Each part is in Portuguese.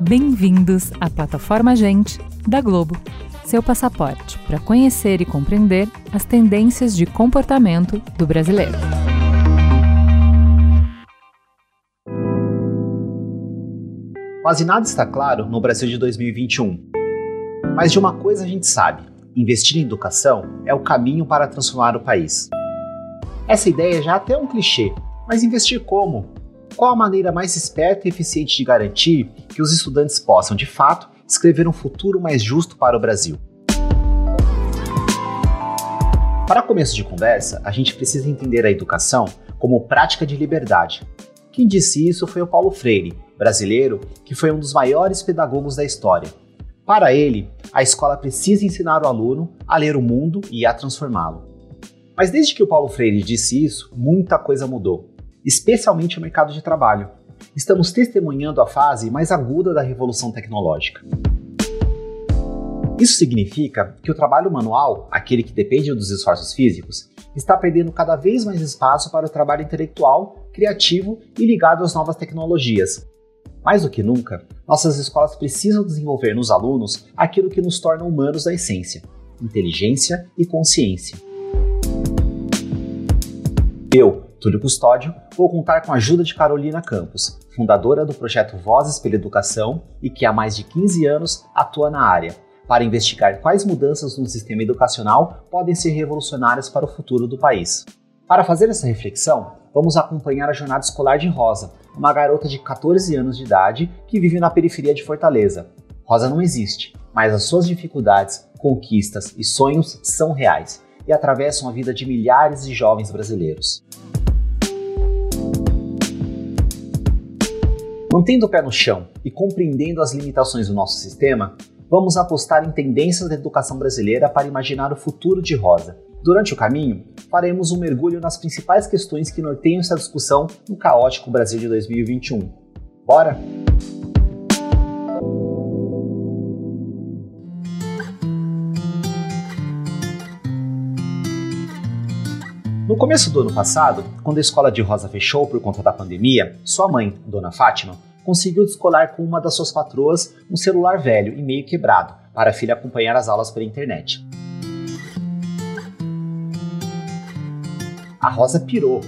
Bem-vindos à plataforma Gente da Globo, seu passaporte para conhecer e compreender as tendências de comportamento do brasileiro. Quase nada está claro no Brasil de 2021. Mas de uma coisa a gente sabe: investir em educação é o caminho para transformar o país. Essa ideia já é até um clichê, mas investir como? Qual a maneira mais esperta e eficiente de garantir que os estudantes possam, de fato, escrever um futuro mais justo para o Brasil? Para começo de conversa, a gente precisa entender a educação como prática de liberdade. Quem disse isso foi o Paulo Freire, brasileiro que foi um dos maiores pedagogos da história. Para ele, a escola precisa ensinar o aluno a ler o mundo e a transformá-lo. Mas desde que o Paulo Freire disse isso, muita coisa mudou especialmente o mercado de trabalho. Estamos testemunhando a fase mais aguda da revolução tecnológica. Isso significa que o trabalho manual, aquele que depende dos esforços físicos, está perdendo cada vez mais espaço para o trabalho intelectual, criativo e ligado às novas tecnologias. Mais do que nunca, nossas escolas precisam desenvolver nos alunos aquilo que nos torna humanos da essência: inteligência e consciência. Eu, Túlio Custódio, vou contar com a ajuda de Carolina Campos, fundadora do projeto Vozes pela Educação e que há mais de 15 anos atua na área, para investigar quais mudanças no sistema educacional podem ser revolucionárias para o futuro do país. Para fazer essa reflexão, vamos acompanhar a jornada escolar de Rosa, uma garota de 14 anos de idade que vive na periferia de Fortaleza. Rosa não existe, mas as suas dificuldades, conquistas e sonhos são reais e atravessam a vida de milhares de jovens brasileiros. Mantendo o pé no chão e compreendendo as limitações do nosso sistema, vamos apostar em tendências da educação brasileira para imaginar o futuro de Rosa. Durante o caminho, faremos um mergulho nas principais questões que norteiam essa discussão no caótico Brasil de 2021. Bora? No começo do ano passado, quando a escola de Rosa fechou por conta da pandemia, sua mãe, Dona Fátima, conseguiu descolar com uma das suas patroas um celular velho e meio quebrado para a filha acompanhar as aulas pela internet. A Rosa pirou.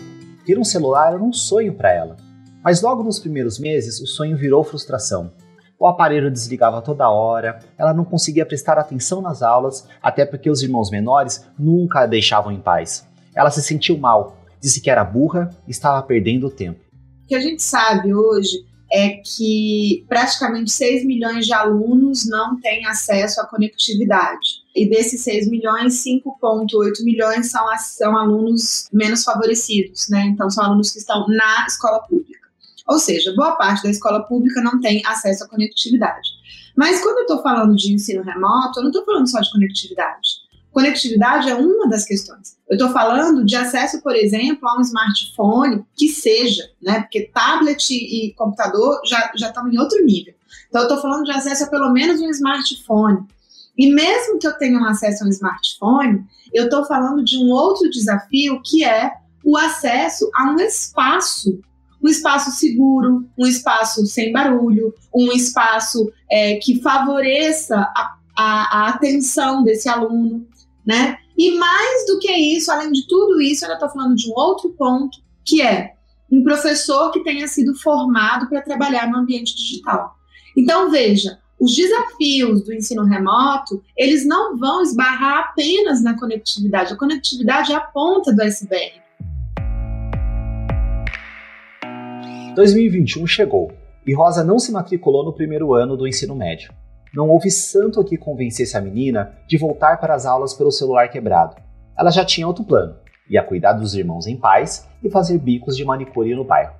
Ter um celular era um sonho para ela. Mas logo nos primeiros meses, o sonho virou frustração. O aparelho desligava toda hora, ela não conseguia prestar atenção nas aulas, até porque os irmãos menores nunca a deixavam em paz. Ela se sentiu mal, disse que era burra e estava perdendo o tempo. O que a gente sabe hoje é que praticamente 6 milhões de alunos não têm acesso à conectividade. E desses 6 milhões, 5,8 milhões são, são alunos menos favorecidos, né? Então, são alunos que estão na escola pública. Ou seja, boa parte da escola pública não tem acesso à conectividade. Mas quando eu estou falando de ensino remoto, eu não estou falando só de conectividade. Conectividade é uma das questões. Eu estou falando de acesso, por exemplo, a um smartphone que seja, né? Porque tablet e computador já, já estão em outro nível. Então, eu estou falando de acesso a pelo menos um smartphone. E mesmo que eu tenha um acesso a um smartphone, eu estou falando de um outro desafio que é o acesso a um espaço. Um espaço seguro, um espaço sem barulho, um espaço é, que favoreça a, a, a atenção desse aluno né? E mais do que isso, além de tudo isso, eu estou falando de um outro ponto, que é um professor que tenha sido formado para trabalhar no ambiente digital. Então, veja, os desafios do ensino remoto, eles não vão esbarrar apenas na conectividade. A conectividade é a ponta do iceberg. 2021 chegou e Rosa não se matriculou no primeiro ano do ensino médio. Não houve santo que convencesse a menina de voltar para as aulas pelo celular quebrado. Ela já tinha outro plano: ia cuidar dos irmãos em paz e fazer bicos de manicure no bairro.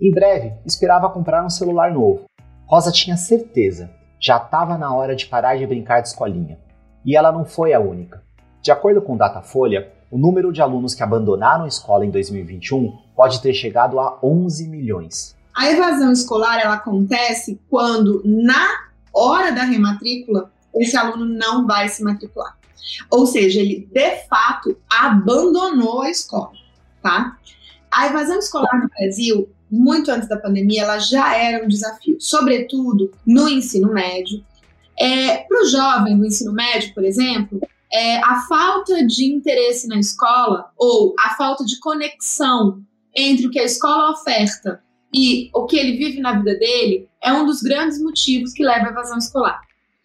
Em breve, esperava comprar um celular novo. Rosa tinha certeza, já estava na hora de parar de brincar de escolinha. E ela não foi a única. De acordo com Datafolha, o número de alunos que abandonaram a escola em 2021 pode ter chegado a 11 milhões. A evasão escolar ela acontece quando na hora da rematrícula, esse aluno não vai se matricular. Ou seja, ele de fato abandonou a escola, tá? A evasão escolar no Brasil, muito antes da pandemia, ela já era um desafio, sobretudo no ensino médio. É, Para o jovem no ensino médio, por exemplo, é, a falta de interesse na escola ou a falta de conexão entre o que a escola oferta e o que ele vive na vida dele é um dos grandes motivos que leva à evasão escolar.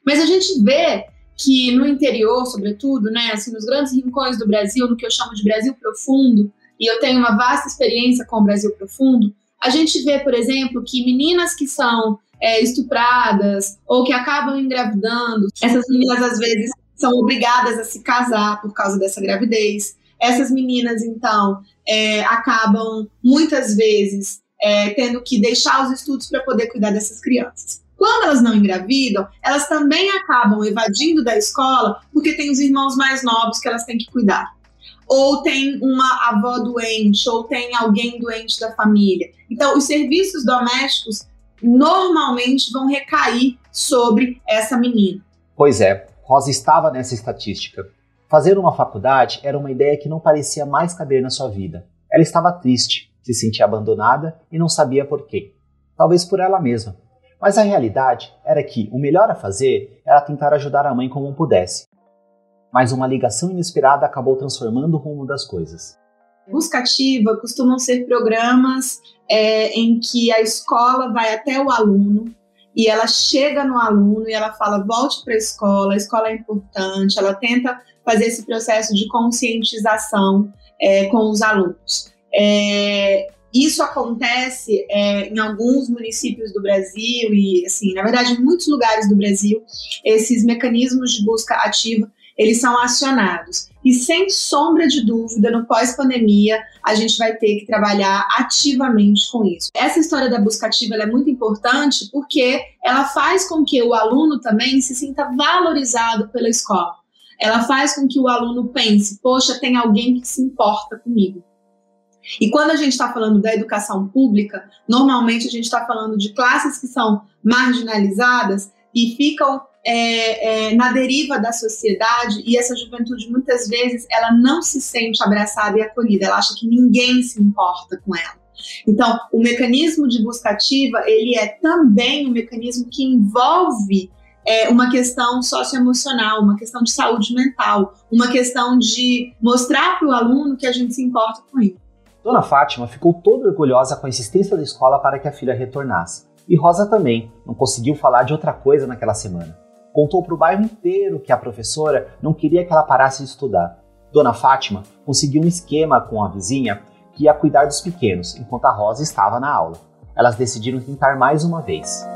Mas a gente vê que no interior, sobretudo, né, assim, nos grandes rincões do Brasil, no que eu chamo de Brasil profundo, e eu tenho uma vasta experiência com o Brasil profundo, a gente vê, por exemplo, que meninas que são é, estupradas ou que acabam engravidando, essas meninas às vezes são obrigadas a se casar por causa dessa gravidez. Essas meninas, então, é, acabam muitas vezes é, tendo que deixar os estudos para poder cuidar dessas crianças. Quando elas não engravidam, elas também acabam evadindo da escola porque tem os irmãos mais novos que elas têm que cuidar. Ou tem uma avó doente, ou tem alguém doente da família. Então, os serviços domésticos normalmente vão recair sobre essa menina. Pois é, Rosa estava nessa estatística. Fazer uma faculdade era uma ideia que não parecia mais caber na sua vida. Ela estava triste, se sentia abandonada e não sabia por quê. Talvez por ela mesma. Mas a realidade era que o melhor a fazer era tentar ajudar a mãe como pudesse. Mas uma ligação inesperada acabou transformando o rumo das coisas. Busca ativa costumam ser programas é, em que a escola vai até o aluno e ela chega no aluno e ela fala: volte para a escola, a escola é importante. Ela tenta fazer esse processo de conscientização é, com os alunos. É, isso acontece é, em alguns municípios do Brasil e, assim, na verdade, em muitos lugares do Brasil, esses mecanismos de busca ativa eles são acionados. E sem sombra de dúvida, no pós-pandemia, a gente vai ter que trabalhar ativamente com isso. Essa história da busca ativa é muito importante porque ela faz com que o aluno também se sinta valorizado pela escola. Ela faz com que o aluno pense: poxa, tem alguém que se importa comigo. E quando a gente está falando da educação pública, normalmente a gente está falando de classes que são marginalizadas e ficam é, é, na deriva da sociedade e essa juventude muitas vezes ela não se sente abraçada e acolhida, ela acha que ninguém se importa com ela. Então, o mecanismo de busca ativa ele é também um mecanismo que envolve é, uma questão socioemocional, uma questão de saúde mental, uma questão de mostrar para o aluno que a gente se importa com ele. Dona Fátima ficou toda orgulhosa com a insistência da escola para que a filha retornasse. E Rosa também, não conseguiu falar de outra coisa naquela semana. Contou para o bairro inteiro que a professora não queria que ela parasse de estudar. Dona Fátima conseguiu um esquema com a vizinha que ia cuidar dos pequenos, enquanto a Rosa estava na aula. Elas decidiram tentar mais uma vez.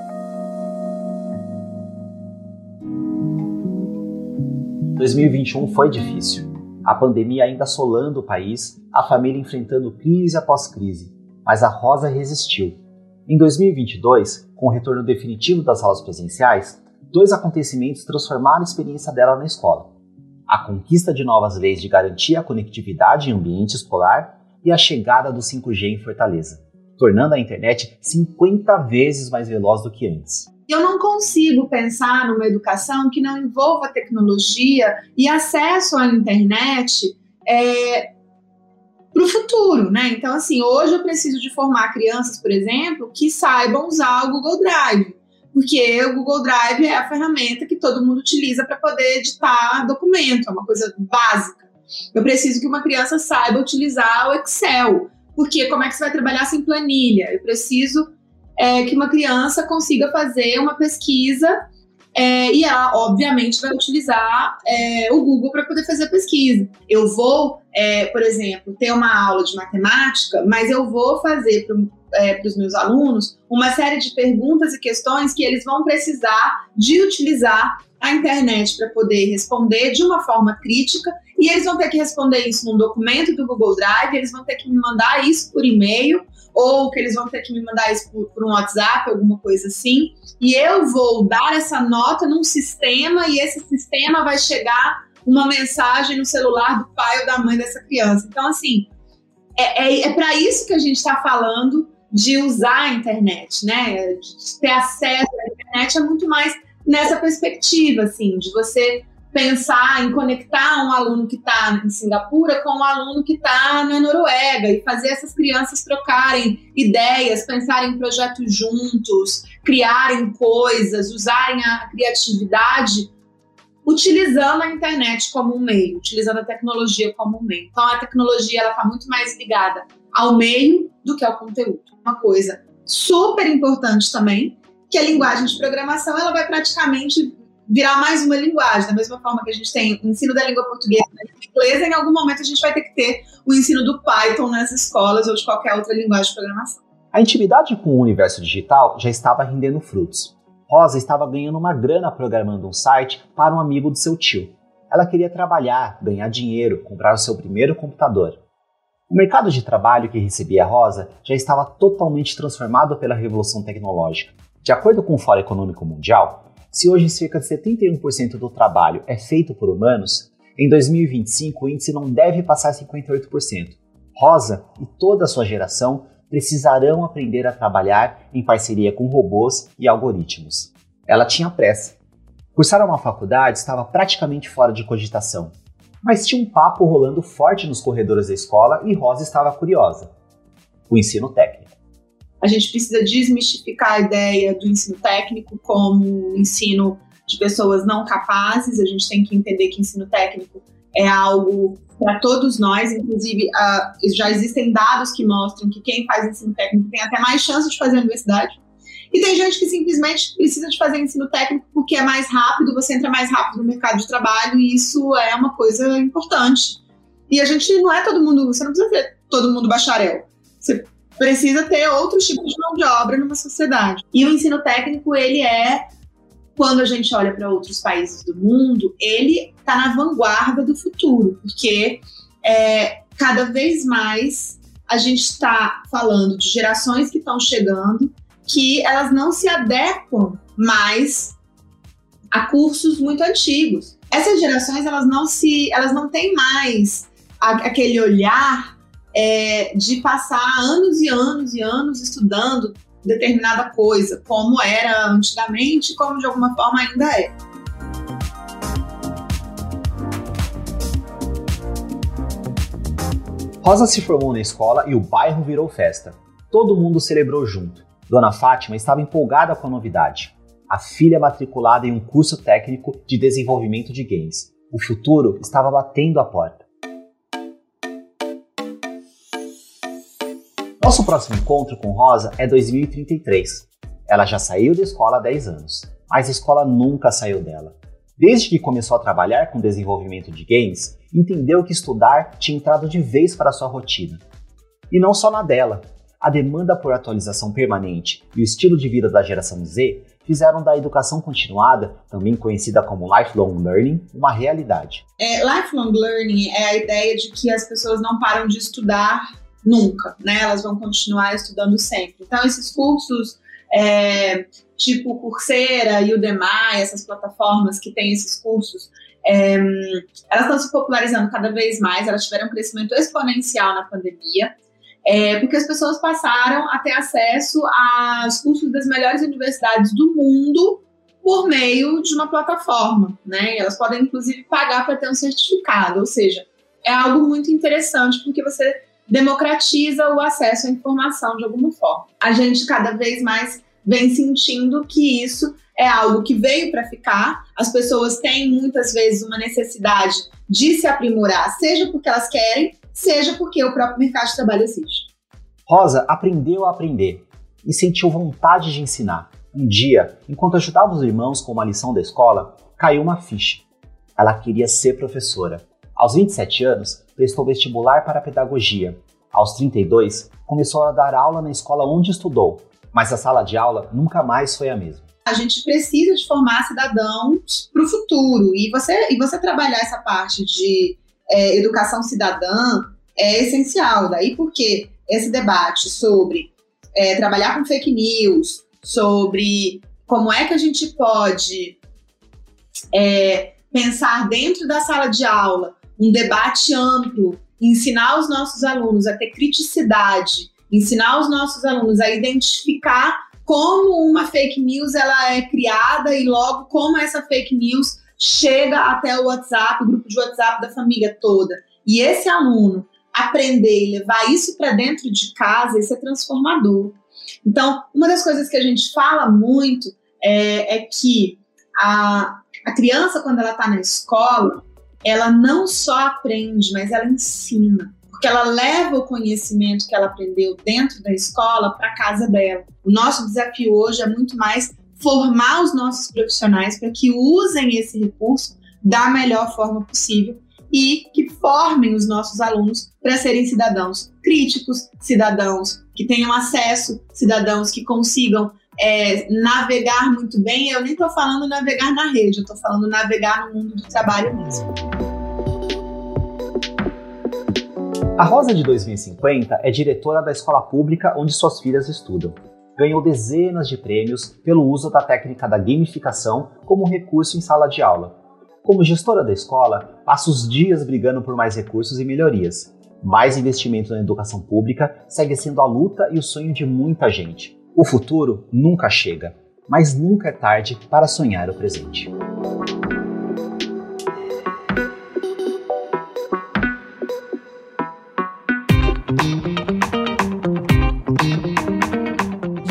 ...2021 foi difícil. A pandemia ainda assolando o país, a família enfrentando crise após crise. Mas a Rosa resistiu. Em 2022, com o retorno definitivo das aulas presenciais, dois acontecimentos transformaram a experiência dela na escola: a conquista de novas leis de garantir a conectividade em ambiente escolar e a chegada do 5G em Fortaleza, tornando a internet 50 vezes mais veloz do que antes. Eu não consigo pensar numa educação que não envolva tecnologia e acesso à internet é, para o futuro, né? Então, assim, hoje eu preciso de formar crianças, por exemplo, que saibam usar o Google Drive porque o Google Drive é a ferramenta que todo mundo utiliza para poder editar documento, é uma coisa básica. Eu preciso que uma criança saiba utilizar o Excel, porque como é que você vai trabalhar sem planilha? Eu preciso é, que uma criança consiga fazer uma pesquisa é, e ela, obviamente, vai utilizar é, o Google para poder fazer a pesquisa. Eu vou, é, por exemplo, ter uma aula de matemática, mas eu vou fazer é, para os meus alunos uma série de perguntas e questões que eles vão precisar de utilizar a internet para poder responder de uma forma crítica e eles vão ter que responder isso num documento do Google Drive, eles vão ter que me mandar isso por e-mail ou que eles vão ter que me mandar isso por, por um WhatsApp, alguma coisa assim, e eu vou dar essa nota num sistema e esse sistema vai chegar uma mensagem no celular do pai ou da mãe dessa criança. Então, assim, é, é, é para isso que a gente está falando de usar a internet, né? De ter acesso à internet é muito mais nessa perspectiva, assim, de você pensar em conectar um aluno que está em Singapura com um aluno que está na Noruega e fazer essas crianças trocarem ideias, pensarem em projetos juntos, criarem coisas, usarem a criatividade utilizando a internet como um meio, utilizando a tecnologia como um meio. Então a tecnologia ela está muito mais ligada ao meio do que ao conteúdo. Uma coisa super importante também que a linguagem de programação ela vai praticamente virar mais uma linguagem, da mesma forma que a gente tem o ensino da língua portuguesa e da língua inglesa, em algum momento a gente vai ter que ter o ensino do Python nas escolas ou de qualquer outra linguagem de programação. A intimidade com o universo digital já estava rendendo frutos. Rosa estava ganhando uma grana programando um site para um amigo do seu tio. Ela queria trabalhar, ganhar dinheiro, comprar o seu primeiro computador. O mercado de trabalho que recebia a Rosa já estava totalmente transformado pela revolução tecnológica. De acordo com o Fórum Econômico Mundial, se hoje cerca de 71% do trabalho é feito por humanos, em 2025 o índice não deve passar 58%. Rosa e toda a sua geração precisarão aprender a trabalhar em parceria com robôs e algoritmos. Ela tinha pressa. Cursar uma faculdade estava praticamente fora de cogitação, mas tinha um papo rolando forte nos corredores da escola e Rosa estava curiosa. O ensino técnico. A gente precisa desmistificar a ideia do ensino técnico como ensino de pessoas não capazes. A gente tem que entender que ensino técnico é algo para todos nós. Inclusive, uh, já existem dados que mostram que quem faz ensino técnico tem até mais chance de fazer a universidade. E tem gente que simplesmente precisa de fazer ensino técnico porque é mais rápido, você entra mais rápido no mercado de trabalho e isso é uma coisa importante. E a gente não é todo mundo, você não precisa ser todo mundo bacharel. Você precisa ter outros tipos de mão de obra numa sociedade. E o ensino técnico, ele é, quando a gente olha para outros países do mundo, ele está na vanguarda do futuro, porque é, cada vez mais a gente está falando de gerações que estão chegando que elas não se adequam mais a cursos muito antigos. Essas gerações elas não se, elas não têm mais aquele olhar é, de passar anos e anos e anos estudando determinada coisa, como era antigamente, como de alguma forma ainda é. Rosa se formou na escola e o bairro virou festa. Todo mundo celebrou junto. Dona Fátima estava empolgada com a novidade. A filha matriculada em um curso técnico de desenvolvimento de games. O futuro estava batendo a porta. Nosso próximo encontro com Rosa é 2033. Ela já saiu da escola há 10 anos, mas a escola nunca saiu dela. Desde que começou a trabalhar com desenvolvimento de games, entendeu que estudar tinha entrado de vez para sua rotina. E não só na dela. A demanda por atualização permanente e o estilo de vida da geração Z fizeram da educação continuada, também conhecida como lifelong learning, uma realidade. É, lifelong learning é a ideia de que as pessoas não param de estudar nunca, né? Elas vão continuar estudando sempre. Então, esses cursos é, tipo Coursera e Udemy, essas plataformas que têm esses cursos, é, elas estão se popularizando cada vez mais, elas tiveram um crescimento exponencial na pandemia, é, porque as pessoas passaram a ter acesso aos cursos das melhores universidades do mundo por meio de uma plataforma, né? elas podem, inclusive, pagar para ter um certificado, ou seja, é algo muito interessante, porque você democratiza o acesso à informação de alguma forma. A gente cada vez mais vem sentindo que isso é algo que veio para ficar. As pessoas têm muitas vezes uma necessidade de se aprimorar, seja porque elas querem, seja porque o próprio mercado de trabalho exige. Rosa aprendeu a aprender e sentiu vontade de ensinar. Um dia, enquanto ajudava os irmãos com uma lição da escola, caiu uma ficha. Ela queria ser professora. Aos 27 anos, prestou vestibular para pedagogia. Aos 32, começou a dar aula na escola onde estudou, mas a sala de aula nunca mais foi a mesma. A gente precisa de formar cidadãos para o futuro e você, e você trabalhar essa parte de é, educação cidadã é essencial. Daí porque esse debate sobre é, trabalhar com fake news, sobre como é que a gente pode é, pensar dentro da sala de aula um debate amplo, ensinar os nossos alunos a ter criticidade, ensinar os nossos alunos a identificar como uma fake news ela é criada e logo como essa fake news chega até o WhatsApp, o grupo de WhatsApp da família toda. E esse aluno aprender e levar isso para dentro de casa, isso é transformador. Então, uma das coisas que a gente fala muito é, é que a, a criança, quando ela está na escola, ela não só aprende, mas ela ensina. Porque ela leva o conhecimento que ela aprendeu dentro da escola para casa dela. O nosso desafio hoje é muito mais formar os nossos profissionais para que usem esse recurso da melhor forma possível e que formem os nossos alunos para serem cidadãos críticos, cidadãos que tenham acesso, cidadãos que consigam é, navegar muito bem. Eu nem estou falando navegar na rede, eu estou falando navegar no mundo do trabalho mesmo. A Rosa de 2050 é diretora da escola pública onde suas filhas estudam. Ganhou dezenas de prêmios pelo uso da técnica da gamificação como recurso em sala de aula como gestora da escola, passa os dias brigando por mais recursos e melhorias. Mais investimento na educação pública segue sendo a luta e o sonho de muita gente. O futuro nunca chega, mas nunca é tarde para sonhar o presente.